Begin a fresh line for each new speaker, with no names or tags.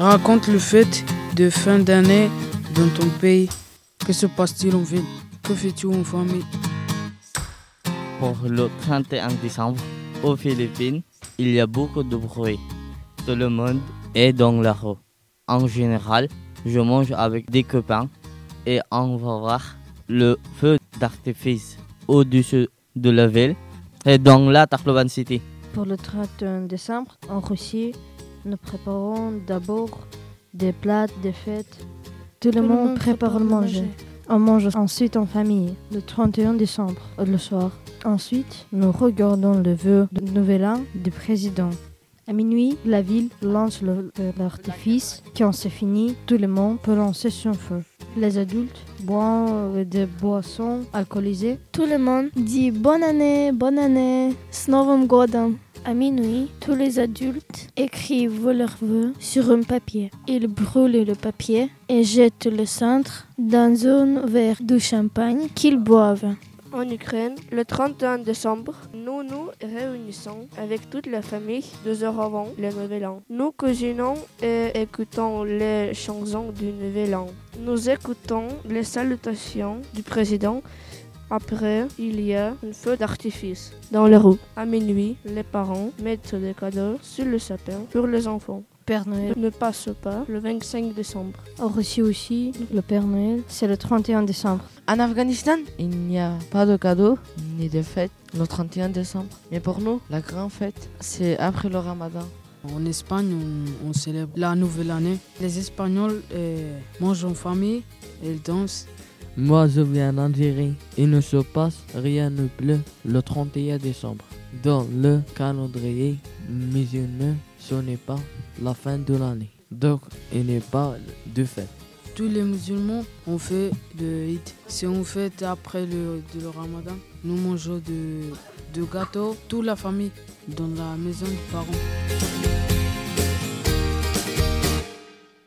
Raconte le fête de fin d'année dans ton pays. Que se passe-t-il en ville? Que fais-tu en famille?
Pour le 31 décembre, aux Philippines, il y a beaucoup de bruit. Tout le monde est dans la rue. En général, je mange avec des copains et on va voir le feu d'artifice au-dessus de la ville et dans la Tacloban City.
Pour le 31 décembre, en Russie, nous préparons d'abord des plats, des fêtes. Tout, le, monde, prépare le manger. On mange ensuite en famille, le 31 décembre, le soir. Ensuite, nous regardons le vœu de nouvel an du président. À minuit, la ville lance le feu d'artifice. Quand c'est fini, tout le monde peut lancer son feu. Les adultes boivent des boissons alcoolisées.
Tout le monde dit bonne année, bonne année, с Новым годом. À minuit, tous les adultes écrivent leurs vœux sur un papier. Ils brûlent le papier et jettent le centre dans un verre de champagne qu'ils boivent.
En Ukraine, le 31 décembre, nous nous réunissons avec toute la famille deux heures avant le Nouvel An. Nous cuisinons et écoutons les chansons du Nouvel An. Nous écoutons les salutations du président. Après, il y a un feu d'artifice dans les rues. À minuit, les parents mettent des cadeaux sur le sapin pour les enfants.
Père Noël.
Ne passe pas le 25 décembre.
En Russie aussi, le Père Noël, c'est le 31 décembre.
En Afghanistan, il n'y a pas de cadeaux ni de fêtes le 31 décembre. Mais pour nous, la grande fête, c'est après le ramadan.
En Espagne, on, on célèbre la nouvelle année. Les Espagnols euh, mangent en famille, ils dansent.
Moi, je viens d'Algérie. Il ne se passe rien de plus le 31 décembre. Dans le calendrier musulman, ce n'est pas la fin de l'année. Donc, il n'est pas de fête.
Tous les musulmans ont fait le Eid. Si on fait après le, de le ramadan, nous mangeons de, de gâteaux, toute la famille, dans la maison des parents.